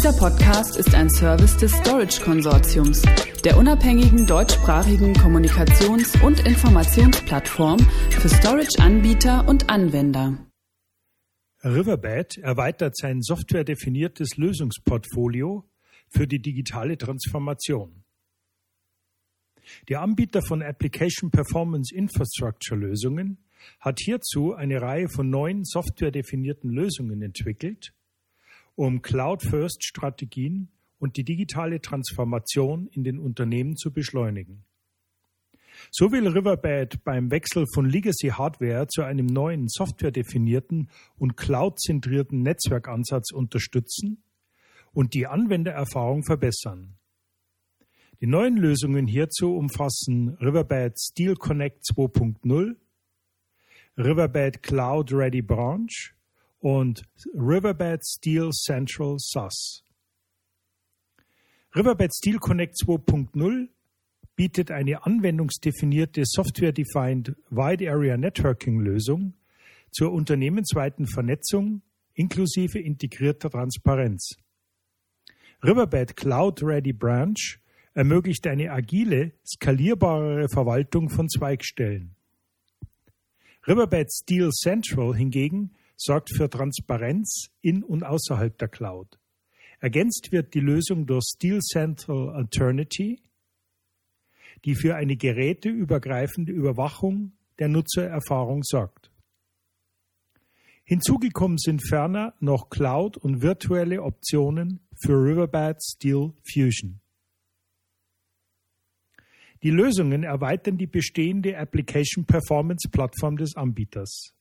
Dieser Podcast ist ein Service des Storage Konsortiums, der unabhängigen deutschsprachigen Kommunikations- und Informationsplattform für Storage-Anbieter und Anwender. Riverbed erweitert sein softwaredefiniertes Lösungsportfolio für die digitale Transformation. Der Anbieter von Application Performance Infrastructure Lösungen hat hierzu eine Reihe von neuen softwaredefinierten Lösungen entwickelt, um Cloud-First-Strategien und die digitale Transformation in den Unternehmen zu beschleunigen. So will Riverbed beim Wechsel von Legacy Hardware zu einem neuen softwaredefinierten und cloud-zentrierten Netzwerkansatz unterstützen und die Anwendererfahrung verbessern. Die neuen Lösungen hierzu umfassen Riverbed Steel Connect 2.0, Riverbed Cloud Ready Branch und Riverbed Steel Central SAS. Riverbed Steel Connect 2.0 bietet eine anwendungsdefinierte Software-Defined Wide Area Networking Lösung zur unternehmensweiten Vernetzung inklusive integrierter Transparenz. Riverbed Cloud Ready Branch ermöglicht eine agile, skalierbare Verwaltung von Zweigstellen. Riverbed Steel Central hingegen sorgt für Transparenz in und außerhalb der Cloud. Ergänzt wird die Lösung durch Steel Central Alternity, die für eine geräteübergreifende Überwachung der Nutzererfahrung sorgt. Hinzugekommen sind ferner noch Cloud- und virtuelle Optionen für Riverbed Steel Fusion. Die Lösungen erweitern die bestehende Application Performance Plattform des Anbieters.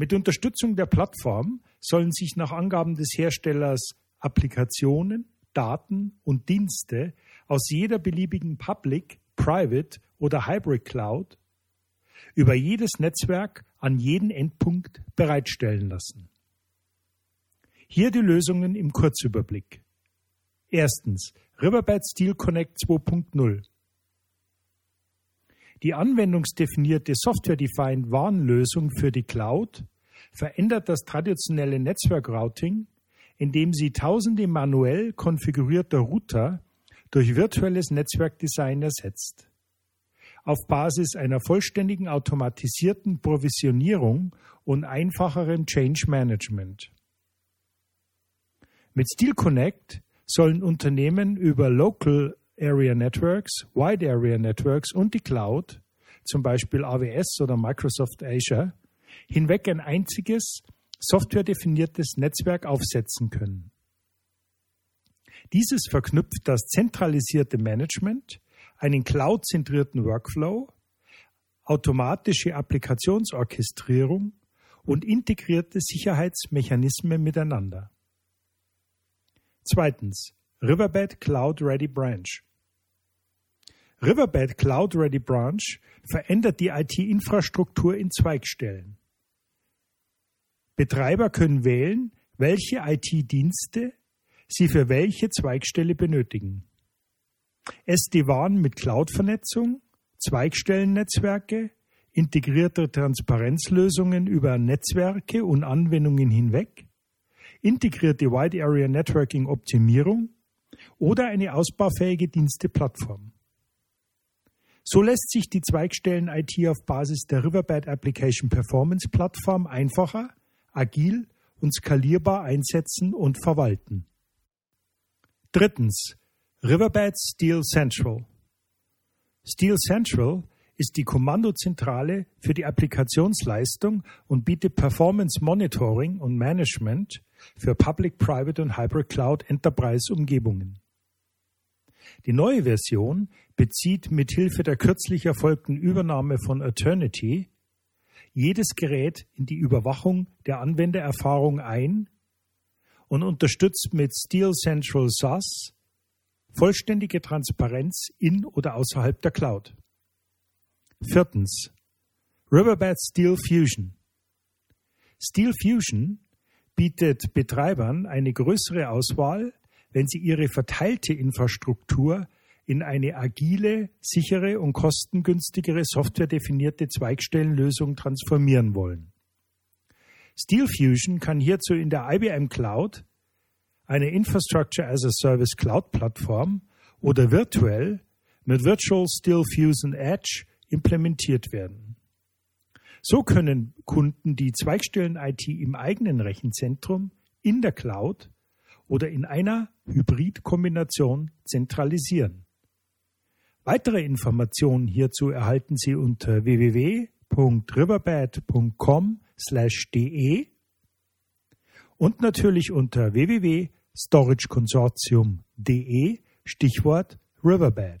Mit Unterstützung der Plattform sollen sich nach Angaben des Herstellers Applikationen, Daten und Dienste aus jeder beliebigen Public, Private oder Hybrid Cloud über jedes Netzwerk an jeden Endpunkt bereitstellen lassen. Hier die Lösungen im Kurzüberblick. Erstens Riverbed Steel Connect 2.0. Die anwendungsdefinierte Software-Defined Warnlösung für die Cloud verändert das traditionelle Netzwerkrouting, indem sie tausende manuell konfigurierter Router durch virtuelles Netzwerkdesign ersetzt. Auf Basis einer vollständigen automatisierten Provisionierung und einfacherem Change Management. Mit Steel Connect sollen Unternehmen über Local Area Networks, Wide Area Networks und die Cloud, zum Beispiel AWS oder Microsoft Azure, hinweg ein einziges softwaredefiniertes Netzwerk aufsetzen können. Dieses verknüpft das zentralisierte Management, einen cloud-zentrierten Workflow, automatische Applikationsorchestrierung und integrierte Sicherheitsmechanismen miteinander. Zweitens, Riverbed Cloud Ready Branch. Riverbed Cloud Ready Branch verändert die IT-Infrastruktur in Zweigstellen. Betreiber können wählen, welche IT-Dienste sie für welche Zweigstelle benötigen. SD-WAN mit Cloud-Vernetzung, Zweigstellennetzwerke, integrierte Transparenzlösungen über Netzwerke und Anwendungen hinweg, integrierte Wide Area Networking Optimierung oder eine ausbaufähige Diensteplattform. So lässt sich die Zweigstellen IT auf Basis der Riverbed Application Performance Plattform einfacher, agil und skalierbar einsetzen und verwalten. Drittens. Riverbed Steel Central. Steel Central ist die Kommandozentrale für die Applikationsleistung und bietet Performance Monitoring und Management für Public, Private und Hybrid Cloud Enterprise Umgebungen. Die neue Version bezieht mithilfe der kürzlich erfolgten Übernahme von Eternity jedes Gerät in die Überwachung der Anwendererfahrung ein und unterstützt mit Steel Central SAS vollständige Transparenz in oder außerhalb der Cloud. Viertens. Riverbed Steel Fusion. Steel Fusion bietet Betreibern eine größere Auswahl, wenn sie ihre verteilte Infrastruktur in eine agile, sichere und kostengünstigere softwaredefinierte Zweigstellenlösung transformieren wollen. SteelFusion kann hierzu in der IBM Cloud eine Infrastructure as a Service Cloud Plattform oder virtuell mit Virtual Still Fusion Edge implementiert werden. So können Kunden die Zweigstellen-IT im eigenen Rechenzentrum, in der Cloud oder in einer Hybridkombination zentralisieren. Weitere Informationen hierzu erhalten Sie unter www.riverbed.com/de und natürlich unter www.storageconsortium.de Stichwort Riverbed.